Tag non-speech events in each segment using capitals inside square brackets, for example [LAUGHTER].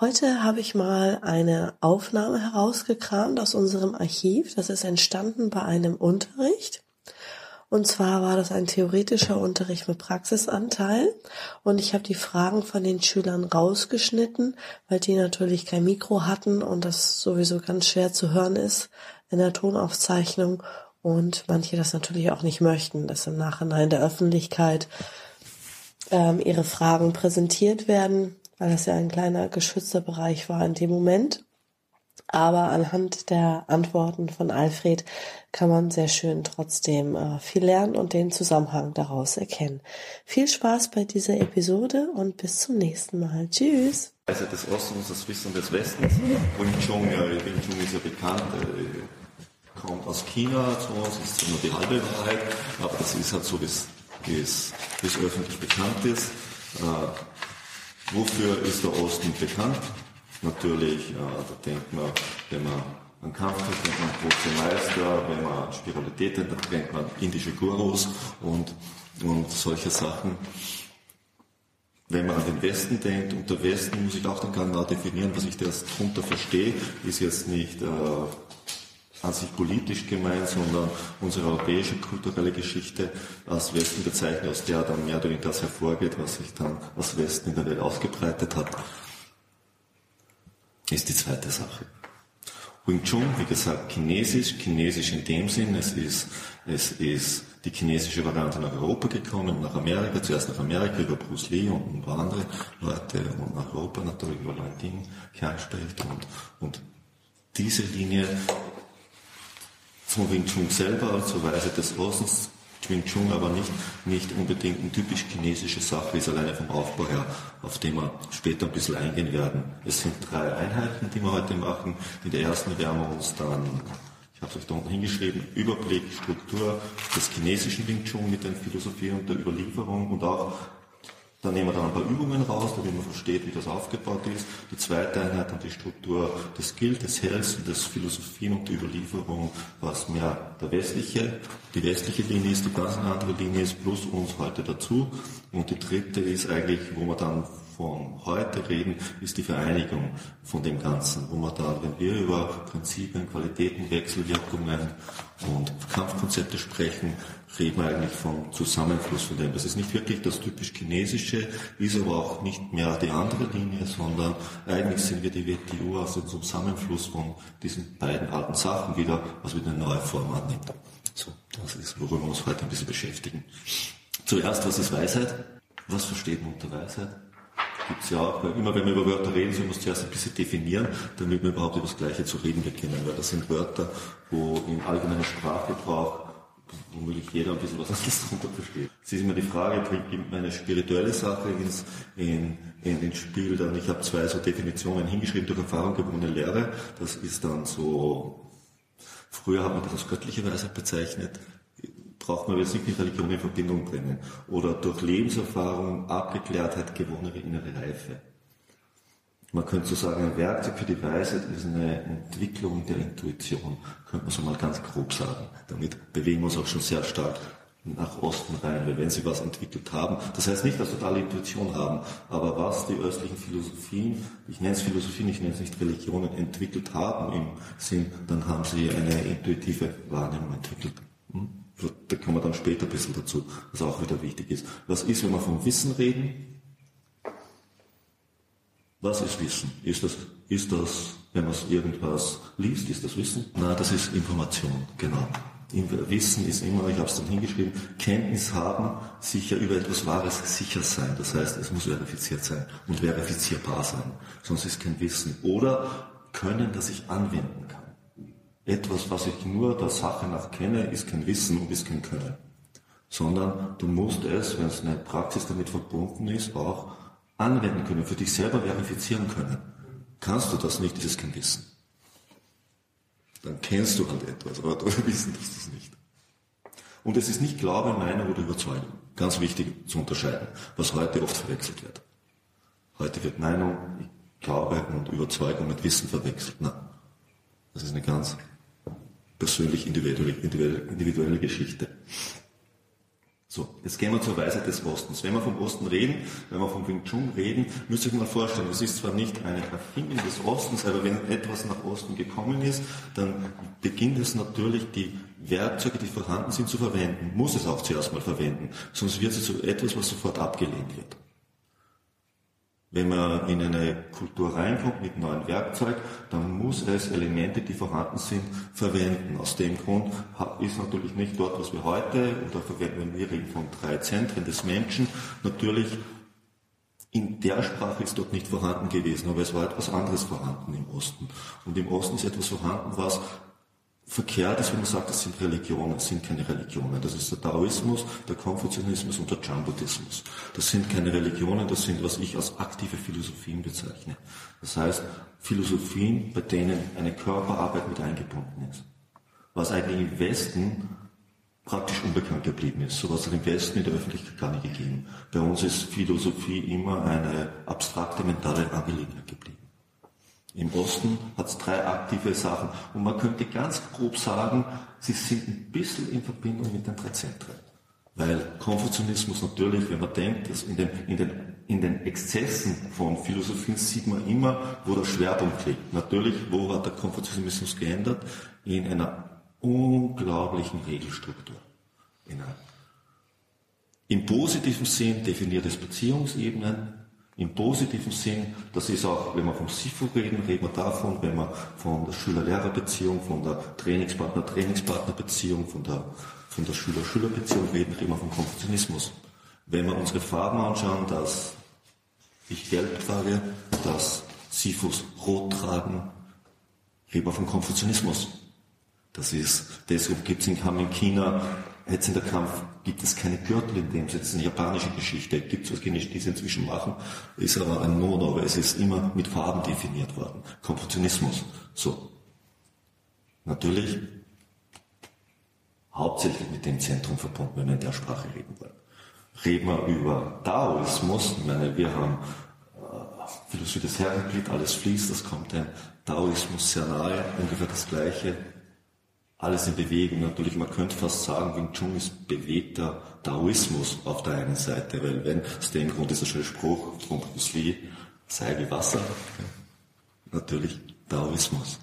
Heute habe ich mal eine Aufnahme herausgekramt aus unserem Archiv. Das ist entstanden bei einem Unterricht. Und zwar war das ein theoretischer Unterricht mit Praxisanteil. Und ich habe die Fragen von den Schülern rausgeschnitten, weil die natürlich kein Mikro hatten und das sowieso ganz schwer zu hören ist in der Tonaufzeichnung. Und manche das natürlich auch nicht möchten, dass im Nachhinein der Öffentlichkeit ähm, ihre Fragen präsentiert werden weil das ja ein kleiner geschützter Bereich war in dem Moment. Aber anhand der Antworten von Alfred kann man sehr schön trotzdem äh, viel lernen und den Zusammenhang daraus erkennen. Viel Spaß bei dieser Episode und bis zum nächsten Mal. Tschüss. Also des Ostens, das Wissen des Westens. Wing Chun, Wing Chun ist ja bekannt, äh, kommt aus China zu uns, ist nur die halbe Wahrheit, aber das ist halt so, wie es öffentlich bekannt ist. Wofür ist der Osten bekannt? Natürlich, äh, da denkt man, wenn man an Kampf denkt man große Meister, wenn man an Spiritualität denkt, dann denkt man indische Gurus und, und solche Sachen. Wenn man an den Westen denkt, unter Westen muss ich auch dann genau definieren, was ich darunter verstehe, ist jetzt nicht äh, an sich politisch gemeint, sondern unsere europäische kulturelle Geschichte als Westen bezeichnet, aus der dann mehr oder weniger das hervorgeht, was sich dann als Westen in der Welt ausgebreitet hat, ist die zweite Sache. Wing Chun, wie gesagt, Chinesisch, Chinesisch in dem Sinn, es ist, es ist die chinesische Variante nach Europa gekommen, nach Amerika, zuerst nach Amerika über Bruce Lee und ein paar andere Leute und nach Europa natürlich über Leute Kernspecht und, und diese Linie von Wing Chun selber als Weise des Ostens, Wing Chun aber nicht, nicht unbedingt eine typisch chinesische Sache ist, alleine vom Aufbau her, auf den wir später ein bisschen eingehen werden. Es sind drei Einheiten, die wir heute machen. In der ersten werden wir uns dann, ich habe es euch da unten hingeschrieben, Überblick, Struktur des chinesischen Wing Chun mit den Philosophien und der Überlieferung und auch dann nehmen wir dann ein paar Übungen raus, damit man versteht, wie das aufgebaut ist. Die zweite Einheit dann die Struktur des Skill, des Hells, des Philosophien und der Überlieferung, was mehr der westliche, die westliche Linie ist, die ganz andere Linie ist, plus uns heute dazu. Und die dritte ist eigentlich, wo wir dann von heute reden, ist die Vereinigung von dem Ganzen, wo man da, wenn wir über Prinzipien, Qualitäten, Wechselwirkungen und Kampfkonzepte sprechen, reden wir eigentlich vom Zusammenfluss von dem. Das ist nicht wirklich das typisch Chinesische, ist aber auch nicht mehr die andere Linie, sondern eigentlich sind wir die WTU aus dem Zusammenfluss von diesen beiden alten Sachen wieder, was wieder eine neue Form annimmt. So, das ist, worüber wir uns heute ein bisschen beschäftigen. Zuerst, was ist Weisheit? Was versteht man unter Weisheit? gibt es ja auch, weil immer wenn wir über Wörter reden, so muss man zuerst ein bisschen definieren, damit wir überhaupt über das Gleiche zu reden beginnen, weil das sind Wörter, wo im allgemeinen Sprachgebrauch womöglich jeder ein bisschen was anderes darunter versteht. Es ist immer die Frage, bringt meine spirituelle Sache ins, in, in, ins Spiel, dann ich habe zwei so Definitionen hingeschrieben, durch Erfahrung gewonnene Lehre, das ist dann so, früher hat man das als göttliche Weisheit bezeichnet, braucht man jetzt nicht mit Religion in Verbindung bringen. Oder durch Lebenserfahrung, Abgeklärtheit gewonnene innere Reife. Man könnte so sagen, ein Werkzeug für die Weisheit ist eine Entwicklung der Intuition, könnte man so mal ganz grob sagen. Damit bewegen wir uns auch schon sehr stark nach Osten rein, weil wenn sie was entwickelt haben, das heißt nicht, dass sie totale Intuition haben, aber was die östlichen Philosophien, ich nenne es Philosophien, ich nenne es nicht Religionen, entwickelt haben im Sinn, dann haben sie eine intuitive Wahrnehmung entwickelt. Hm? Da kommen wir dann später ein bisschen dazu, was auch wieder wichtig ist. Was ist, wenn wir vom Wissen reden? Was ist Wissen? Ist das, ist das, wenn man irgendwas liest, ist das Wissen? Nein, das ist Information, genau. Wissen ist immer, ich habe es dann hingeschrieben, Kenntnis haben, sicher über etwas Wahres sicher sein. Das heißt, es muss verifiziert sein und verifizierbar sein. Sonst ist kein Wissen. Oder Können, das ich anwenden kann etwas, was ich nur der Sache nach kenne, ist kein Wissen und ist kein Können. Sondern du musst es, wenn es eine Praxis damit verbunden ist, auch anwenden können, für dich selber verifizieren können. Kannst du das nicht, ist es kein Wissen. Dann kennst du halt etwas, aber [LAUGHS] du wissen es nicht. Und es ist nicht Glaube, Meinung oder Überzeugung. Ganz wichtig zu unterscheiden, was heute oft verwechselt wird. Heute wird Meinung, Glaube und Überzeugung mit Wissen verwechselt. Na, das ist eine ganz persönlich individuelle, individuelle Geschichte. So, jetzt gehen wir zur Weisheit des Ostens. Wenn wir vom Osten reden, wenn wir vom Wing Chun reden, müsst ihr euch mal vorstellen, es ist zwar nicht eine Erfindung des Ostens, aber wenn etwas nach Osten gekommen ist, dann beginnt es natürlich, die Werkzeuge, die vorhanden sind, zu verwenden. Muss es auch zuerst mal verwenden. Sonst wird es zu etwas, was sofort abgelehnt wird. Wenn man in eine Kultur reinkommt mit neuen Werkzeug, dann muss es Elemente, die vorhanden sind, verwenden. Aus dem Grund ist natürlich nicht dort, was wir heute, oder verwenden wir reden von drei Zentren des Menschen, natürlich in der Sprache ist dort nicht vorhanden gewesen, aber es war etwas anderes vorhanden im Osten. Und im Osten ist etwas vorhanden, was verkehrt ist, wenn man sagt, das sind Religionen, das sind keine Religionen. Das ist der Taoismus, der Konfuzianismus und der Chan-Buddhismus. Das sind keine Religionen, das sind, was ich als aktive Philosophien bezeichne. Das heißt, Philosophien, bei denen eine Körperarbeit mit eingebunden ist. Was eigentlich im Westen praktisch unbekannt geblieben ist. Sowas hat im Westen in der Öffentlichkeit gar nicht gegeben. Bei uns ist Philosophie immer eine abstrakte mentale Angelegenheit geblieben. Im Osten hat es drei aktive Sachen. Und man könnte ganz grob sagen, sie sind ein bisschen in Verbindung mit den drei Zentren. Weil Konfuzianismus natürlich, wenn man denkt, dass in den, in den, in den Exzessen von Philosophien sieht man immer, wo der Schwerpunkt liegt. Natürlich, wo hat der Konfuzianismus geändert? In einer unglaublichen Regelstruktur. Im positiven Sinn definiert es Beziehungsebenen, im positiven Sinn, das ist auch, wenn wir vom SIFU reden, reden wir davon, wenn wir von der Schüler-Lehrer-Beziehung, von der Trainingspartner-Trainingspartner-Beziehung, von der, von der Schüler-Schüler-Beziehung reden, reden wir vom Konfuzianismus. Wenn wir unsere Farben anschauen, dass ich gelb trage, dass SIFUs rot tragen, reden wir vom Konfuzianismus. Das ist, deshalb gibt es in China Jetzt in der Kampf gibt es keine Gürtel in dem Sinne. Das ist eine japanische Geschichte. Gibt es was Chinesisches, die sie inzwischen machen, ist aber ein Mono, aber es ist immer mit Farben definiert worden. Konfuzianismus. So. Natürlich hauptsächlich mit dem Zentrum verbunden, wenn wir in der Sprache reden wollen. Reden wir über Taoismus, ich meine, wir haben äh, Philosophie des Herrenglied, alles fließt, das kommt dem Taoismus sehr nahe, ungefähr das Gleiche alles in Bewegung. Natürlich, man könnte fast sagen, Wing Chun ist bewegter Taoismus auf der einen Seite, weil wenn, aus dem Grund ist ein schöner Spruch von Bruce Lee, sei wie Wasser. Natürlich Taoismus.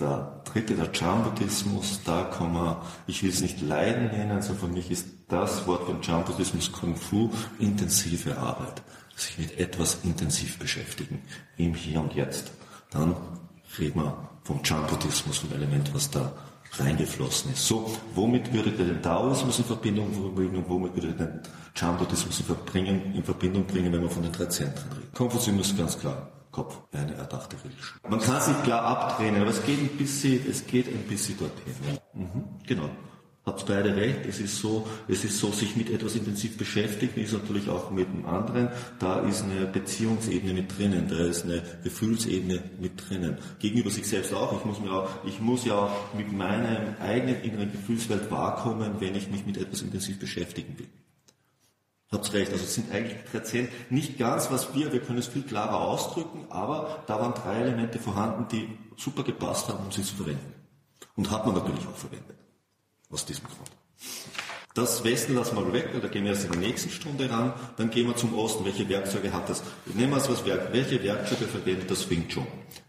Der dritte, der Chan-Buddhismus, da kann man, ich will es nicht Leiden nennen, also für mich ist das Wort von Chan-Buddhismus Kung Fu, intensive Arbeit. Sich mit etwas intensiv beschäftigen, im Hier und Jetzt. Dann reden wir vom Chan-Buddhismus, vom Element, was da reingeflossen ist. So, womit würdet ihr den Taoismus in Verbindung bringen und womit würdet ihr den Chan-Buddhismus in, in Verbindung bringen, wenn wir von den drei Zentren reden? Konfuzianismus ganz klar. Kopf, eine erdachte Religion. Man kann es nicht klar abtrennen, aber es geht ein bisschen, es geht ein bisschen dorthin. Mhm, genau habt beide recht. Es ist so, es ist so, sich mit etwas intensiv beschäftigen, ist natürlich auch mit dem anderen. Da ist eine Beziehungsebene mit drinnen, da ist eine Gefühlsebene mit drinnen. Gegenüber sich selbst auch. Ich muss mir auch, ich muss ja auch mit meiner eigenen inneren Gefühlswelt wahrkommen, wenn ich mich mit etwas intensiv beschäftigen will. Habt recht, also es sind eigentlich drei nicht ganz was wir, wir können es viel klarer ausdrücken, aber da waren drei Elemente vorhanden, die super gepasst haben, um sie zu verwenden. Und hat man natürlich auch verwendet. Aus diesem Grund. Das Westen lassen wir weg, da gehen wir erst in der nächsten Stunde ran. Dann gehen wir zum Osten. Welche Werkzeuge hat das? Nehmen wir es was Werk. Welche Werkzeuge verwendet das Wing Chun?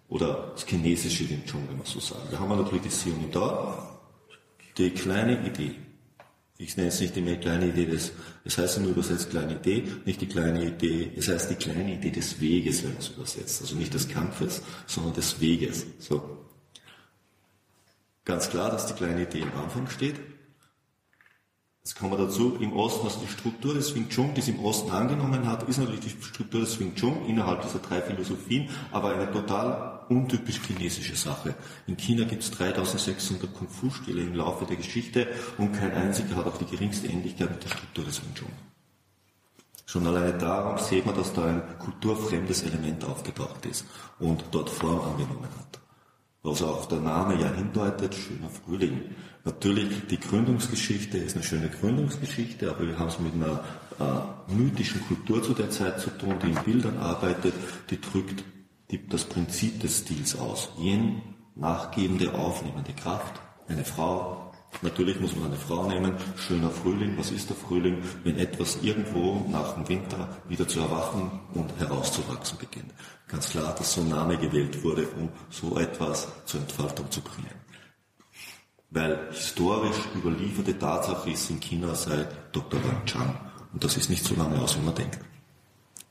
Oder das chinesische Wing Chun, wenn man so sagen. Da haben wir die Sion da. Die kleine Idee. Ich nenne es nicht die kleine Idee des, es heißt nur übersetzt kleine Idee, nicht die kleine Idee, es heißt die kleine Idee des Weges, wenn man es übersetzt. Also nicht des Kampfes, sondern des Weges. So. Ganz klar, dass die kleine Idee am Anfang steht. Jetzt kommen wir dazu, im Osten, dass die Struktur des Wing Chun, die es im Osten angenommen hat, ist natürlich die Struktur des Wing Chun innerhalb dieser drei Philosophien, aber eine total untypisch chinesische Sache. In China gibt es 3600 Kung-Fu-Stile im Laufe der Geschichte und kein einziger hat auch die geringste Ähnlichkeit mit der Struktur des Wing Chun. Schon alleine darum sieht man, dass da ein kulturfremdes Element aufgetaucht ist und dort Form angenommen hat. Was auch der Name ja hindeutet, schöner Frühling. Natürlich, die Gründungsgeschichte ist eine schöne Gründungsgeschichte, aber wir haben es mit einer äh, mythischen Kultur zu der Zeit zu tun, die in Bildern arbeitet, die drückt die, das Prinzip des Stils aus. Jen, nachgebende, aufnehmende Kraft, eine Frau, Natürlich muss man eine Frau nehmen. Schöner Frühling. Was ist der Frühling? Wenn etwas irgendwo nach dem Winter wieder zu erwachen und herauszuwachsen beginnt. Ganz klar, dass so ein Name gewählt wurde, um so etwas zur Entfaltung zu bringen. Weil historisch überlieferte Tatsache ist, in China sei Dr. Wang Chang. Und das ist nicht so lange aus, wie man denkt.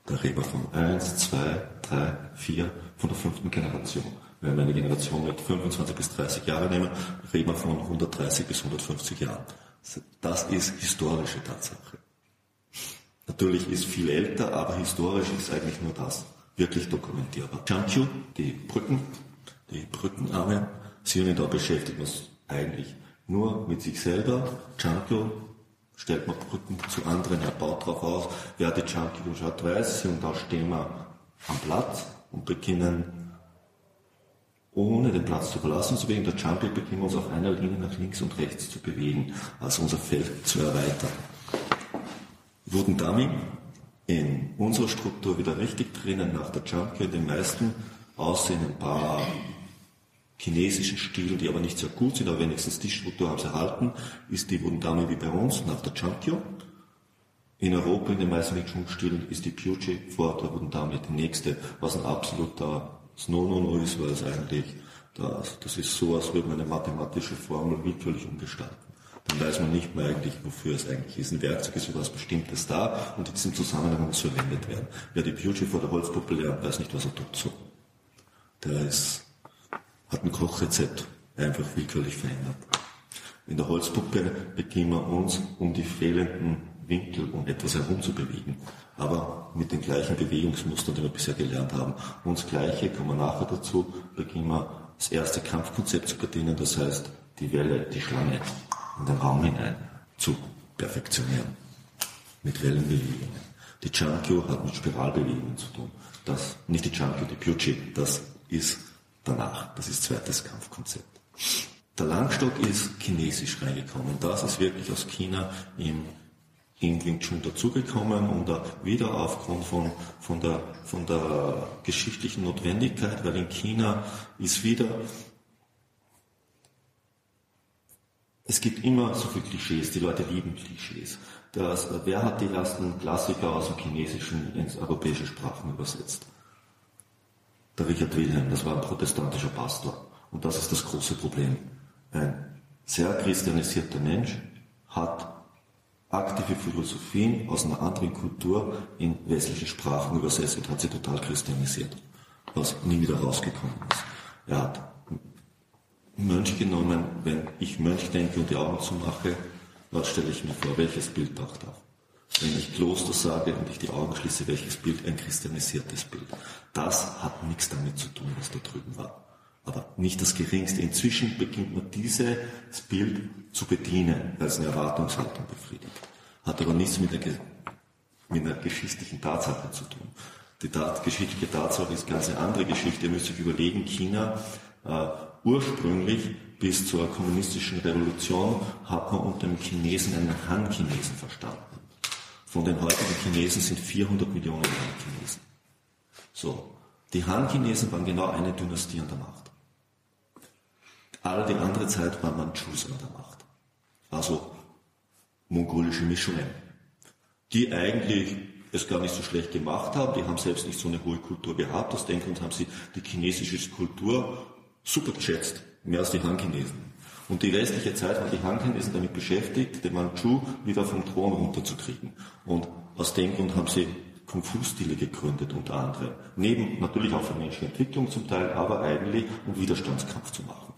Da reden wir von eins, zwei, drei, vier, von der fünften Generation. Wenn wir eine Generation mit 25 bis 30 Jahren nehmen, reden wir von 130 bis 150 Jahren. Das ist historische Tatsache. Natürlich ist viel älter, aber historisch ist eigentlich nur das wirklich dokumentierbar. Chankyu, die Brücken, die Brückenarme, sind da beschäftigt man eigentlich nur mit sich selber. Chankyu stellt man Brücken zu anderen, er baut drauf aus. Wer die Chankyu schaut, weiß, und da stehen wir am Platz und beginnen ohne den Platz zu verlassen, so wegen der Jungle beginnen wir uns auf einer Linie nach links und rechts zu bewegen, also unser Feld zu erweitern. Wurden damit in unserer Struktur wieder richtig drinnen nach der Junkie, den meisten aussehen ein paar chinesischen Stil, die aber nicht sehr gut sind, aber wenigstens die Struktur haben sie erhalten, ist die Wundami wie bei uns nach der Chankyo. In Europa, in den meisten Wing-Chun-Stilen, ist die Puji vor der Wundami die nächste, was ein absoluter das No-No-No ist, weil es eigentlich, das, das ist so, als würde man eine mathematische Formel willkürlich umgestalten. Dann weiß man nicht mehr eigentlich, wofür es eigentlich ist. Ein Werkzeug ist für was Bestimmtes da und in diesem Zusammenhang muss verwendet werden. Wer die Beauty vor der Holzpuppe lernt, weiß nicht, was er tut. So. Der ist, hat ein Kochrezept einfach willkürlich verändert. In der Holzpuppe beginnen wir uns um die fehlenden Winkel, um etwas herumzubewegen. Aber mit den gleichen Bewegungsmustern, die wir bisher gelernt haben. Und das Gleiche, kommen wir nachher dazu, beginnen wir das erste Kampfkonzept zu bedienen, das heißt, die Welle, die Schlange in den Raum hinein zu perfektionieren. Mit Wellenbewegungen. Die Chankyo hat mit Spiralbewegungen zu tun. Das, nicht die Chankyo, die Pyuchi, das ist danach. Das ist zweites Kampfkonzept. Der Langstock ist chinesisch reingekommen. Das ist wirklich aus China im in Chun dazugekommen und wieder aufgrund von, von, der, von der geschichtlichen Notwendigkeit, weil in China ist wieder, es gibt immer so viele Klischees, die Leute lieben Klischees. Das, wer hat die ersten Klassiker aus dem Chinesischen ins europäische Sprachen übersetzt? Der Richard Wilhelm, das war ein protestantischer Pastor. Und das ist das große Problem. Ein sehr christianisierter Mensch hat aktive Philosophien aus einer anderen Kultur in westliche Sprachen übersetzt und hat sie total christianisiert, was nie wieder rausgekommen ist. Er hat Mönch genommen, wenn ich Mönch denke und die Augen zumache, was stelle ich mir vor, welches Bild taucht auf? Wenn ich Kloster sage und ich die Augen schließe, welches Bild? Ein christianisiertes Bild. Das hat nichts damit zu tun, was da drüben war aber nicht das geringste. Inzwischen beginnt man dieses Bild zu bedienen, weil es eine Erwartungshaltung befriedigt. Hat aber nichts mit einer, mit einer geschichtlichen Tatsache zu tun. Die Tat, geschichtliche Tatsache ist ganz eine andere Geschichte. Ihr müsst euch überlegen, China äh, ursprünglich bis zur kommunistischen Revolution hat man unter dem Chinesen einen Han-Chinesen verstanden. Von den heutigen Chinesen sind 400 Millionen Han-Chinesen. So. Die Han-Chinesen waren genau eine Dynastie an der Macht. All die andere Zeit war Mandschus an der Macht. Also mongolische Mischungen, die eigentlich es gar nicht so schlecht gemacht haben. Die haben selbst nicht so eine hohe Kultur gehabt. Aus dem Grund haben sie die chinesische Kultur super geschätzt, mehr als die Han-Chinesen. Und die restliche Zeit waren die Han-Chinesen damit beschäftigt, den Manchu wieder vom Thron runterzukriegen. Und aus dem Grund haben sie Kung-Fu-Stile gegründet, unter anderem. Neben natürlich auch für menschliche Entwicklung zum Teil, aber eigentlich um Widerstandskampf zu machen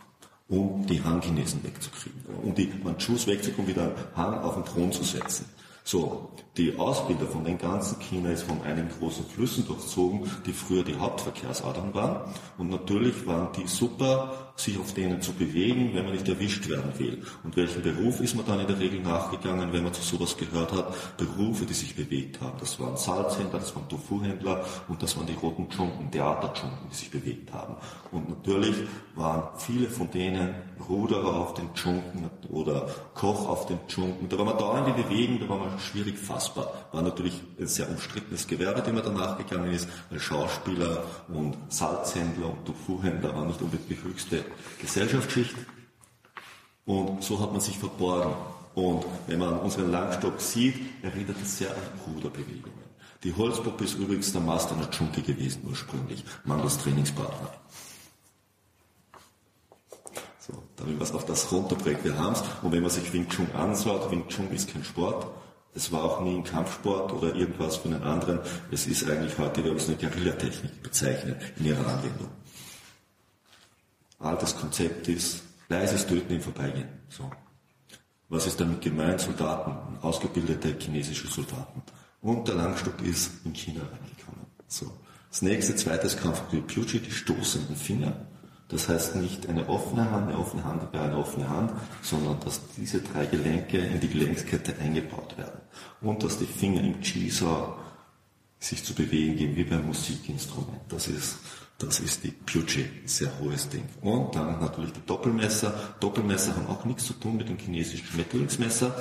um die Han-Chinesen wegzukriegen, um die Mandschus wegzukriegen, um wieder Han auf den Thron zu setzen. So, die Ausbilder von den ganzen China ist von einigen großen Flüssen durchzogen, die früher die Hauptverkehrsadern waren. Und natürlich waren die super, sich auf denen zu bewegen, wenn man nicht erwischt werden will. Und welchen Beruf ist man dann in der Regel nachgegangen, wenn man zu sowas gehört hat? Berufe, die sich bewegt haben. Das waren Salzhändler, das waren Tofu-Händler und das waren die roten Dschunken, Theaterjunken, die sich bewegt haben. Und natürlich waren viele von denen Ruderer auf den Dschunken oder Koch auf den Dschunken. Da war man dauernd in Bewegung, da war man schwierig fassbar. War natürlich ein sehr umstrittenes Gewerbe, dem man danach gegangen ist, weil Schauspieler und Salzhändler und Tofu-Händler waren nicht unbedingt die höchste Gesellschaftsschicht. Und so hat man sich verborgen. Und wenn man unseren Langstock sieht, erinnert es sehr an Ruderbewegungen. Die Holzpuppe ist übrigens der Master einer Dschunke gewesen ursprünglich, mangels Trainingspartner. So, damit es auf das runterbringt, wir haben es. Und wenn man sich Wing Chun anschaut, Wing Chun ist kein Sport, es war auch nie ein Kampfsport oder irgendwas von den anderen. Es ist eigentlich heute, wir haben es eine Guerillatechnik bezeichnet in ihrer Anwendung. Altes Konzept ist leises Töten im Vorbeigehen. So. Was ist damit gemeint? Soldaten, ausgebildete chinesische Soldaten. Und der Langstock ist in China reingekommen. So. Das nächste, zweites Kampfgebiet Pucci, die stoßenden Finger. Das heißt nicht eine offene Hand, eine offene Hand wäre eine offene Hand, sondern dass diese drei Gelenke in die Gelenkskette eingebaut werden. Und dass die Finger im Chisau sich zu bewegen geben, wie beim Musikinstrument. Das ist, das ist die Pucci, sehr hohes Ding. Und dann natürlich die Doppelmesser. Doppelmesser haben auch nichts zu tun mit dem chinesischen Schmetterlingsmesser.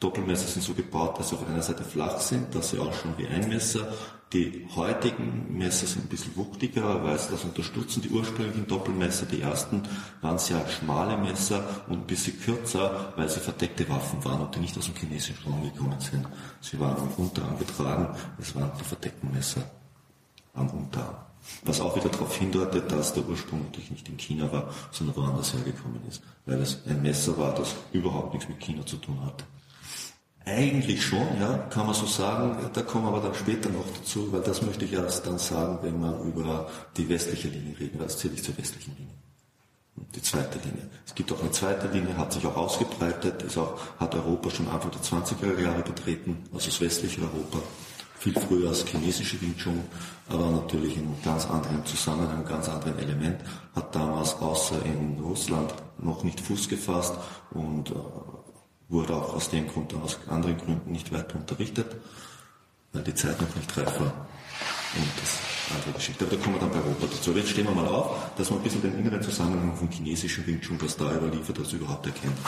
Doppelmesser sind so gebaut, dass sie auf einer Seite flach sind, dass sie ausschauen wie ein Messer. Die heutigen Messer sind ein bisschen wuchtiger, weil sie das unterstützen. Die ursprünglichen Doppelmesser, die ersten, waren sehr schmale Messer und ein bisschen kürzer, weil sie verdeckte Waffen waren und die nicht aus dem chinesischen Raum gekommen sind. Sie waren am Unterarm getragen, es waren die verdeckten Messer am Unterarm. Was auch wieder darauf hindeutet, dass der Ursprung natürlich nicht in China war, sondern woanders hergekommen ist, weil es ein Messer war, das überhaupt nichts mit China zu tun hatte. Eigentlich schon, ja, kann man so sagen. Da kommen wir aber dann später noch dazu, weil das möchte ich erst dann sagen, wenn wir über die westliche Linie reden, weil das zähle ich zur westlichen Linie. Die zweite Linie. Es gibt auch eine zweite Linie, hat sich auch ausgebreitet, ist auch, hat Europa schon Anfang der 20er Jahre betreten, also das westliche Europa. Viel früher als chinesische Wing Chun, aber natürlich in ganz anderen Zusammenhang, ganz anderen Element, hat damals außer in Russland noch nicht Fuß gefasst und äh, wurde auch aus dem Grund, aus anderen Gründen nicht weiter unterrichtet, weil die Zeit noch nicht reif war. Und das andere Geschichte. Aber da kommen wir dann bei Europa dazu. Aber jetzt stehen wir mal auf, dass wir ein bisschen den inneren Zusammenhang vom chinesischen Wing Chun, was da überliefert, das überhaupt erkennen.